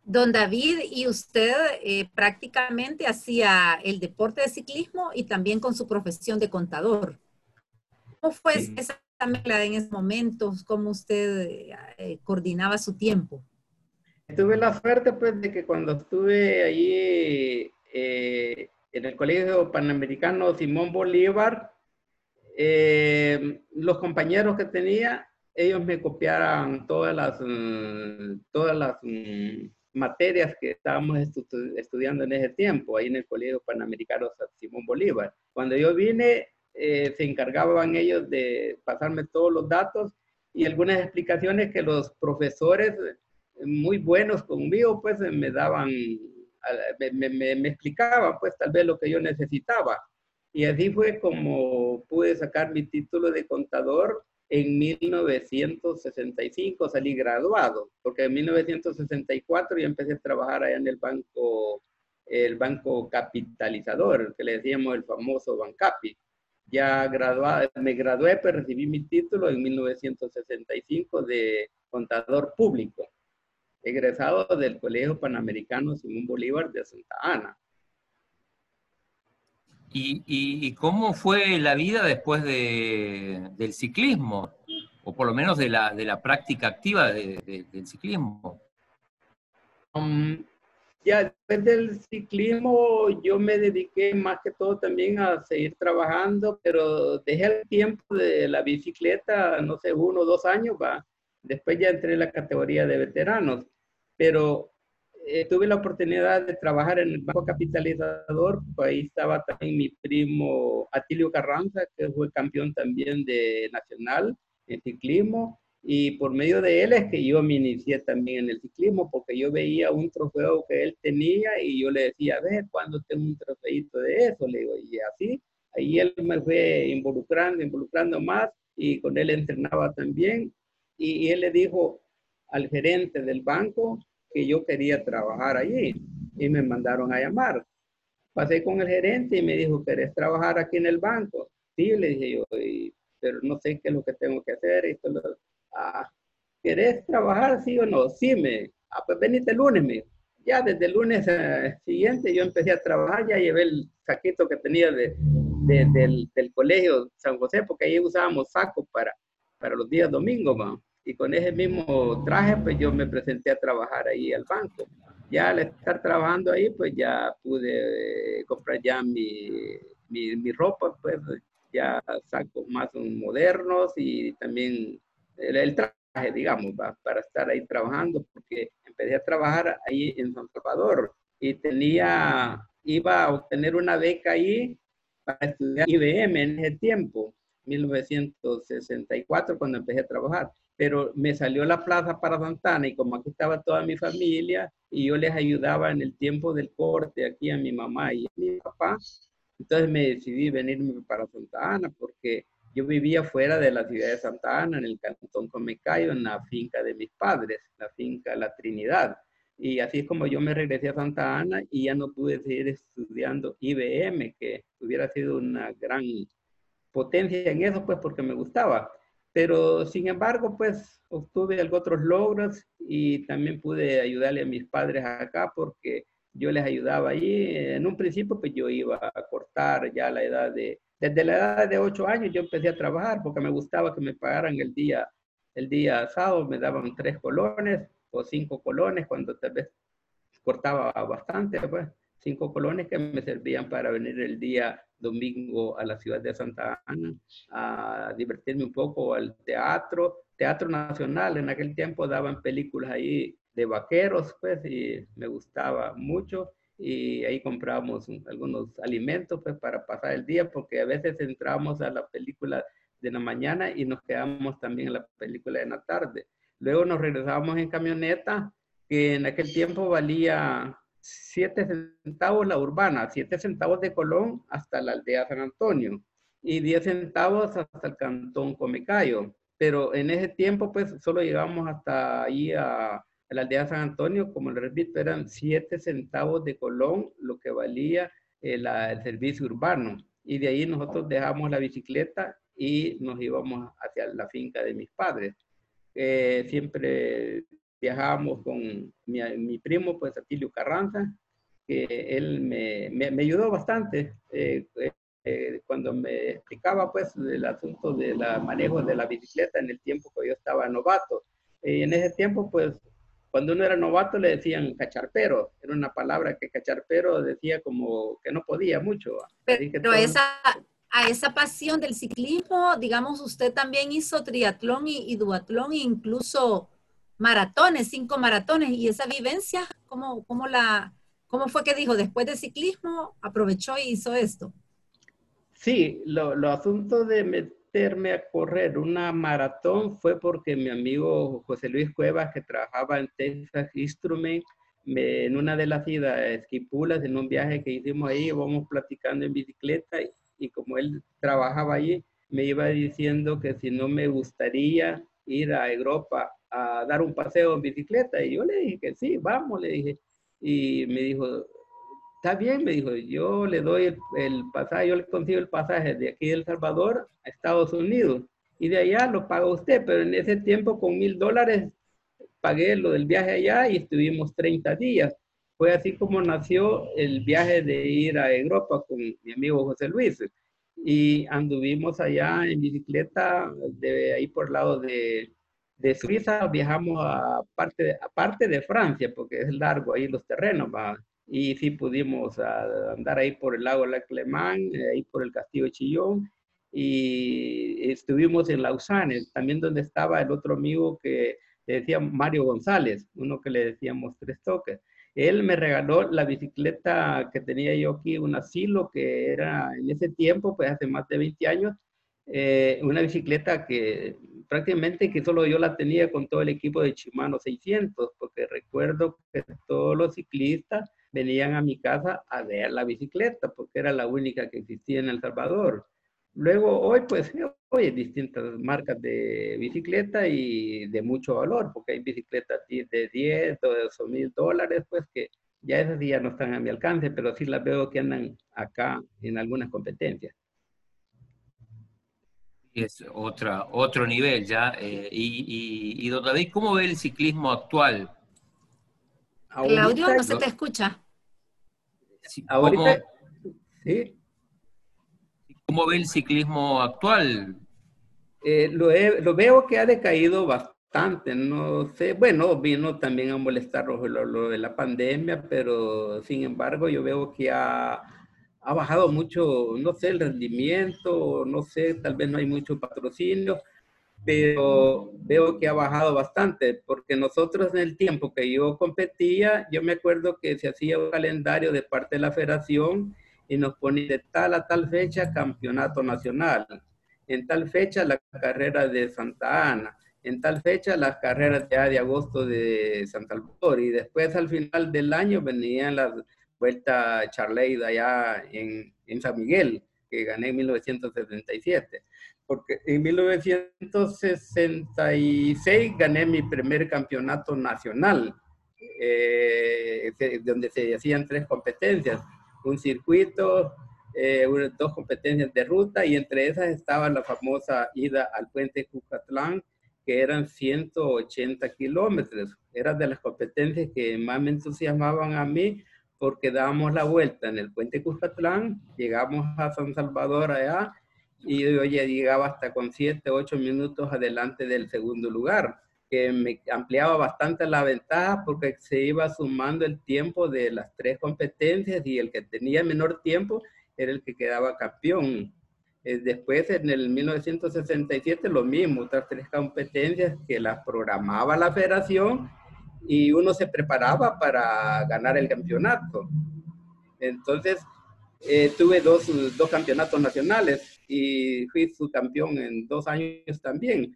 Don David, y usted eh, prácticamente hacía el deporte de ciclismo y también con su profesión de contador. ¿Cómo fue esa mezcla en esos momentos? ¿Cómo usted eh, coordinaba su tiempo? Tuve la suerte pues de que cuando estuve allí eh, en el Colegio Panamericano Simón Bolívar, eh, los compañeros que tenía, ellos me copiaran todas las, mm, todas las mm, materias que estábamos estudiando en ese tiempo, ahí en el Colegio Panamericano Simón Bolívar. Cuando yo vine, eh, se encargaban ellos de pasarme todos los datos y algunas explicaciones que los profesores muy buenos conmigo, pues me daban, me, me, explicaban pues tal vez lo que yo necesitaba. Y así fue como pude sacar mi título de contador en 1965, salí graduado, porque en 1964 yo empecé a trabajar allá en el banco, el banco capitalizador, que le decíamos el famoso Bancapi. Ya graduado, me gradué, pero recibí mi título en 1965 de contador público egresado del Colegio Panamericano Simón Bolívar de Santa Ana. ¿Y, y, cómo fue la vida después de, del ciclismo? O por lo menos de la, de la práctica activa de, del ciclismo. Um, ya después del ciclismo yo me dediqué más que todo también a seguir trabajando, pero dejé el tiempo de la bicicleta, no sé, uno o dos años, va. Después ya entré en la categoría de veteranos pero eh, tuve la oportunidad de trabajar en el Banco Capitalizador, pues ahí estaba también mi primo Atilio Carranza, que fue campeón también de nacional en ciclismo, y por medio de él es que yo me inicié también en el ciclismo, porque yo veía un trofeo que él tenía y yo le decía, a ver, ¿cuándo tengo un trofeito de eso? Le digo, y así, ahí él me fue involucrando, involucrando más, y con él entrenaba también, y él le dijo, al gerente del banco que yo quería trabajar allí y me mandaron a llamar. Pasé con el gerente y me dijo, ¿querés trabajar aquí en el banco? Sí, le dije yo, pero no sé qué es lo que tengo que hacer. Esto ah, ¿Querés trabajar, sí o no? Sí, me. Ah, pues venite el lunes, me. Ya desde el lunes eh, siguiente yo empecé a trabajar, ya llevé el saquito que tenía de, del, del, colegio San José, porque ahí usábamos sacos para, para los días domingos, ¿no? Y con ese mismo traje, pues yo me presenté a trabajar ahí al banco. Ya al estar trabajando ahí, pues ya pude eh, comprar ya mi, mi, ropa, pues ya saco más modernos y también el, traje, digamos, para estar ahí trabajando, porque empecé a trabajar ahí en San Salvador y tenía, iba a obtener una beca ahí para estudiar IBM en ese tiempo, 1964, cuando empecé a trabajar pero me salió la plaza para Santana y como aquí estaba toda mi familia y yo les ayudaba en el tiempo del corte aquí a mi mamá y a mi papá, entonces me decidí venirme para Santa Ana porque yo vivía fuera de la ciudad de Santa Ana, en el cantón Comecayo, en la finca de mis padres, la finca La Trinidad. Y así es como yo me regresé a Santa Ana y ya no pude seguir estudiando IBM, que hubiera sido una gran potencia en eso, pues porque me gustaba. Pero sin embargo, pues obtuve otros logros y también pude ayudarle a mis padres acá porque yo les ayudaba ahí. En un principio, pues yo iba a cortar ya la edad de, desde la edad de 8 años yo empecé a trabajar porque me gustaba que me pagaran el día, el día sábado, me daban tres colones o cinco colones cuando tal vez cortaba bastante, pues cinco colones que me servían para venir el día domingo a la ciudad de Santa Ana a divertirme un poco al teatro, teatro nacional. En aquel tiempo daban películas ahí de vaqueros, pues, y me gustaba mucho. Y ahí comprábamos algunos alimentos, pues, para pasar el día, porque a veces entramos a la película de la mañana y nos quedamos también en la película de la tarde. Luego nos regresábamos en camioneta, que en aquel tiempo valía 7 centavos la urbana, 7 centavos de Colón hasta la aldea San Antonio y 10 centavos hasta el cantón Comecayo. Pero en ese tiempo, pues, solo llegamos hasta ahí a, la aldea San Antonio, como le repito, eran 7 centavos de Colón lo que valía el, el servicio urbano. Y de ahí nosotros dejamos la bicicleta y nos íbamos hacia la finca de mis padres. Eh, siempre viajábamos con mi, mi, primo, pues Atilio Carranza, que él me, me, ayudó bastante eh, eh, cuando me explicaba pues el asunto del manejo de la bicicleta en el tiempo que yo estaba novato. Y en ese tiempo pues cuando uno era novato le decían cacharpero, era una palabra que cacharpero decía como que no podía mucho. Pero, esa, a esa pasión del ciclismo, digamos, usted también hizo triatlón y, duatlón e incluso maratones, cinco maratones, y esa vivencia, ¿cómo, cómo, la, ¿cómo fue que dijo, después de ciclismo, aprovechó y hizo esto? Sí, lo, lo asunto de meterme a correr una maratón fue porque mi amigo José Luis Cuevas, que trabajaba en Texas Instrument, me, en una de las idas a Esquipulas, en un viaje que hicimos ahí, vamos platicando en bicicleta y como él trabajaba allí, me iba diciendo que si no me gustaría ir a Europa a dar un paseo en bicicleta. Y yo le dije que sí, vamos, le dije. Y me dijo, está bien, me dijo, yo le doy el, pasaje, yo le consigo el pasaje de aquí de El Salvador a Estados Unidos. Y de allá lo paga usted, pero en ese tiempo con mil dólares pagué lo del viaje allá y estuvimos 30 días. Fue así como nació el viaje de ir a Europa con mi amigo José Luis. Y anduvimos allá en bicicleta de ahí por el lado de, de Suiza, viajamos a parte, de, parte de Francia, porque es largo ahí los terrenos, y sí pudimos andar ahí por el lago La Clemán, ahí por el castillo de Chillón, y estuvimos en Lausanne, también donde estaba el otro amigo que decía Mario González, uno que le decíamos tres toques. Él me regaló la bicicleta que tenía yo aquí, un asilo, que era en ese tiempo, pues hace más de 20 años, eh, una bicicleta que prácticamente que solo yo la tenía con todo el equipo de Shimano 600, porque recuerdo que todos los ciclistas venían a mi casa a ver la bicicleta, porque era la única que existía en El Salvador. Luego, hoy, pues, hoy hay distintas marcas de bicicleta y de mucho valor, porque hay bicicletas de 10 o mil dólares, pues, que ya esas ya no están a mi alcance, pero sí las veo que andan acá en algunas competencias. Es otra, otro nivel ya. Eh, y, y, don David, ¿cómo ve el ciclismo actual? Claudio, no se te escucha. Ahorita, ¿sí? ¿Cómo ve el ciclismo actual? Eh, lo, veo que ha decaído bastante, no sé, bueno, vino también a molestar lo, de la pandemia, pero sin embargo yo veo que ha, ha bajado mucho, no sé, el rendimiento, no sé, tal vez no hay mucho patrocinio, pero veo que ha bajado bastante, porque nosotros en el tiempo que yo competía, yo me acuerdo que se hacía un calendario de parte de la federación y nos ponía de tal a tal fecha campeonato nacional, en tal fecha la carrera de Santa Ana, en tal fecha las carreras ya de agosto de Santa Salvador y después al final del año venían las vueltas Charley allá en, en San Miguel, que gané en 1977 porque en 1966 gané mi primer campeonato nacional eh, donde se hacían tres competencias, un circuito, eh, dos competencias de ruta y entre esas estaba la famosa ida al puente Cucatlán, que eran 180 kilómetros. Era de las competencias que más me entusiasmaban a mí porque dábamos la vuelta en el puente Cuscatlán, llegamos a San Salvador allá y yo ya llegaba hasta con 7, 8 minutos adelante del segundo lugar, que me ampliaba bastante la ventaja porque se iba sumando el tiempo de las tres competencias y el que tenía menor tiempo era el que quedaba campeón. Eh, después, en el 1967, lo mismo, otras tres competencias que las programaba la federación y uno se preparaba para ganar el campeonato. Entonces, eh, tuve dos, dos, campeonatos nacionales y fui subcampeón en dos años también.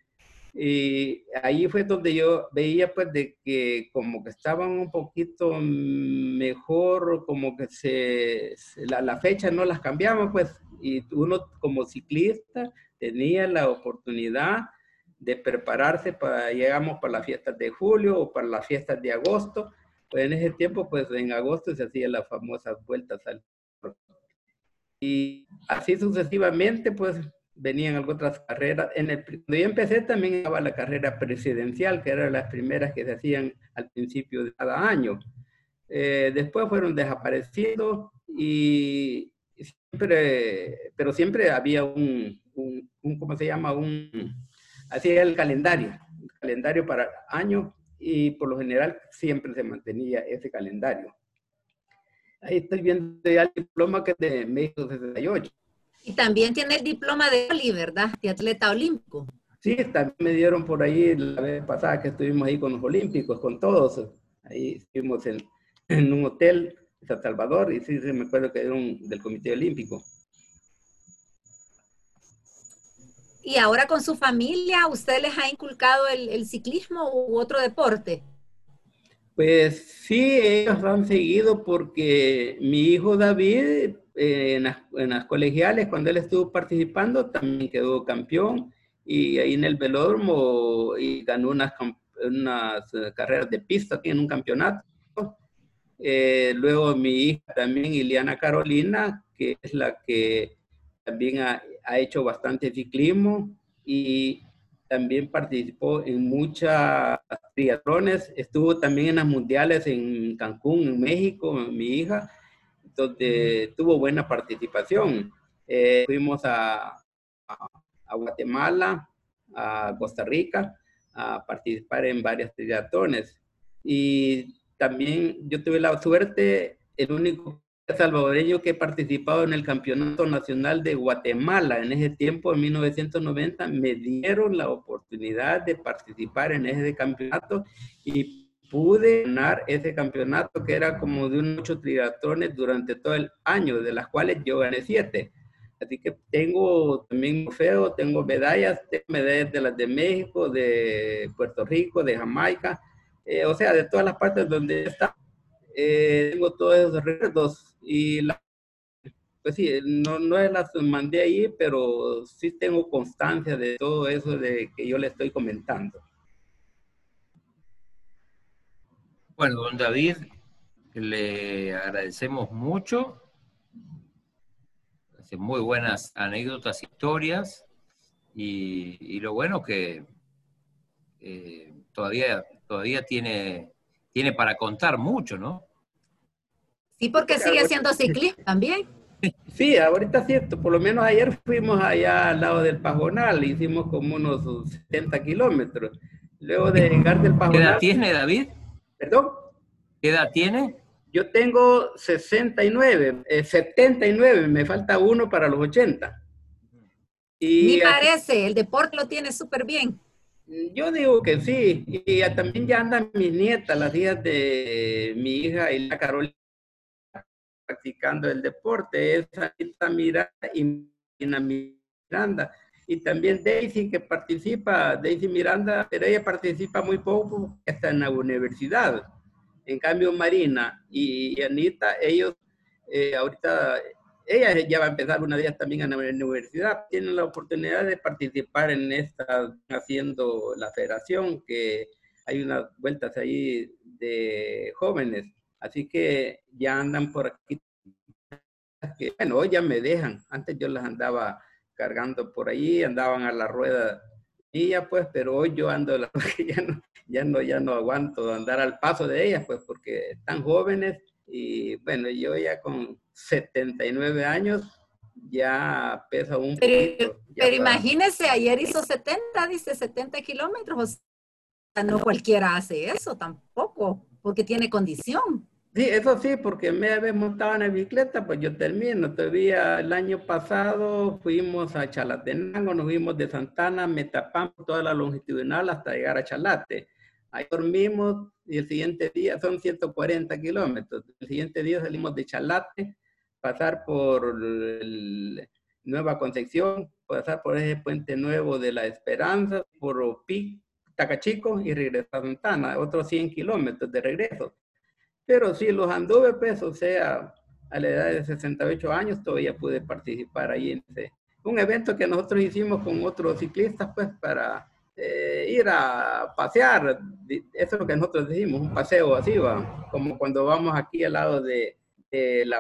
Y ahí fue donde yo veía pues de que como que estaban un poquito mejor, como que se, la, la fecha no las cambiaban pues, y uno como ciclista tenía la oportunidad de prepararse para, llegamos para las fiestas de julio o para las fiestas de agosto. Pues en ese tiempo, pues en agosto se hacían las famosas vueltas al... Y así sucesivamente, pues venían otras carreras. En el, cuando yo empecé también estaba la carrera presidencial, que eran las primeras que se hacían al principio de cada año. Eh, después fueron desapareciendo y siempre, pero siempre había un, un, un ¿cómo se llama? Un, Era el calendario, el calendario para año y por lo general siempre se mantenía ese calendario. Ahí estoy viendo ya el diploma que es de México 68. Y también tiene el diploma de Oli, ¿verdad? De atleta olímpico. Sí, también me dieron por ahí la vez pasada que estuvimos ahí con los olímpicos, con todos. Ahí estuvimos en, en un hotel en San Salvador y sí, sí me acuerdo que era un, del Comité Olímpico. Y ahora con su familia, ¿usted les ha inculcado el, ciclismo u otro deporte? Pues sí, ellos han seguido porque mi hijo David eh, en, las, colegiales, cuando él estuvo participando, también quedó campeón y ahí en el velódromo y ganó unas, unas eh, carreras de pista aquí en un campeonato. Eh, luego mi hija también, Iliana Carolina, que es la que también ha, hecho bastante ciclismo y también participó en muchas triatlones. Estuvo también en las mundiales en Cancún, en México, mi hija, donde tuvo buena participación. Eh, fuimos a, a, Guatemala, a Costa Rica, a participar en varias triatlones. Y también yo tuve la suerte, el único salvadoreño que he participado en el Campeonato Nacional de Guatemala. En ese tiempo, en 1990, me dieron la oportunidad de participar en ese campeonato y pude ganar ese campeonato que era como de unos ocho triatones durante todo el año, de las cuales yo gané siete. Así que tengo también trofeos, tengo medallas, tengo medallas de las de México, de Puerto Rico, de Jamaica, eh, o sea, de todas las partes donde está. Eh, tengo todos esos recuerdos y la, pues sí, no, no las mandé ahí, pero sí tengo constancia de todo eso de que yo le estoy comentando. Bueno, don David, le agradecemos mucho. Hace muy buenas anécdotas, historias. Y, y lo bueno que eh, todavía, todavía tiene, tiene para contar mucho, ¿no? Sí, porque sigue siendo ciclista también. Sí, ahorita cierto. Por lo menos ayer fuimos allá al lado del Pajonal, hicimos como unos 70 kilómetros. Luego de llegar del Pajonal... ¿Qué edad tiene, David? ¿Perdón? ¿Qué edad tiene? Yo tengo 69, 79, eh, me falta uno para los 80. Y Ni parece, el deporte lo tiene súper bien. Yo digo que sí, y también ya andan mis nietas, las hijas de mi hija y la Carolina practicando el deporte, es Anita Miranda y Miranda. Y también Daisy que participa, Daisy Miranda, pero ella participa muy poco, está en la universidad. En cambio, Marina y Anita, ellos eh, ahorita, ella ya va a empezar una día también en la universidad, tienen la oportunidad de participar en esta, haciendo la federación, que hay unas vueltas ahí de jóvenes. Así que ya andan por aquí. bueno, hoy ya me dejan. Antes yo las andaba cargando por ahí, andaban a la rueda y ya pues, pero hoy yo ando, la, ya no, ya no, ya no aguanto andar al paso de ellas, pues porque están jóvenes y bueno, yo ya con 79 años ya pesa un pero, Pero imagínese, ayer hizo 70, dice 70 kilómetros, o sea, no cualquiera hace eso tampoco, porque tiene condición. Sí, eso sí, porque me había montado en la bicicleta, pues yo termino. Todavía el año pasado fuimos a Chalatenango, nos fuimos de Santana, Metapán, toda la longitudinal hasta llegar a Chalate. Ahí dormimos y el siguiente día son 140 kilómetros. El siguiente día salimos de Chalate, pasar por Nueva Concepción, pasar por ese puente nuevo de la Esperanza, por Opi, Tacachico y regresar a Santana, otros 100 kilómetros de regreso. Pero si los anduve, pues, o sea, a la edad de 68 años todavía pude participar ahí en ese, un evento que nosotros hicimos con otros ciclistas, pues, para eh, ir a pasear. Eso es lo que nosotros decimos, un paseo así, va, como cuando vamos aquí al lado de, la,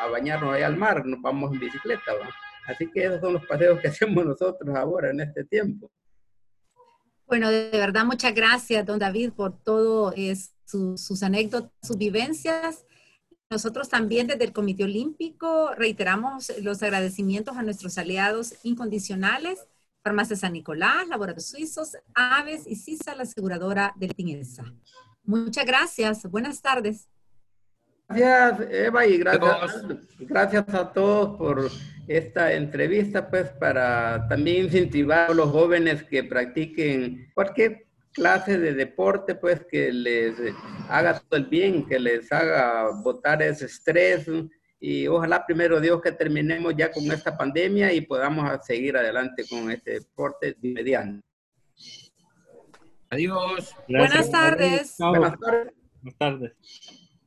a, bañarnos ahí al mar, nos vamos en bicicleta, va. Así que esos son los paseos que hacemos nosotros ahora en este tiempo. Bueno, de verdad, muchas gracias, don David, por todo es, sus anécdotas, sus vivencias. Nosotros también desde el Comité Olímpico reiteramos los agradecimientos a nuestros aliados incondicionales, Farmacia San Nicolás, Laboratorios Suizos, Aves y CISA, la aseguradora del TINESA. Muchas gracias. Buenas tardes. Gracias, Eva, y gracias, gracias a todos por esta entrevista, pues, para también incentivar a los jóvenes que practiquen cualquier clase de deporte, pues, que les haga todo el bien, que les haga botar ese estrés, y ojalá primero Dios que terminemos ya con esta pandemia y podamos seguir adelante con este deporte mediano. Adiós. Buenas tardes. Buenas tardes. Buenas tardes.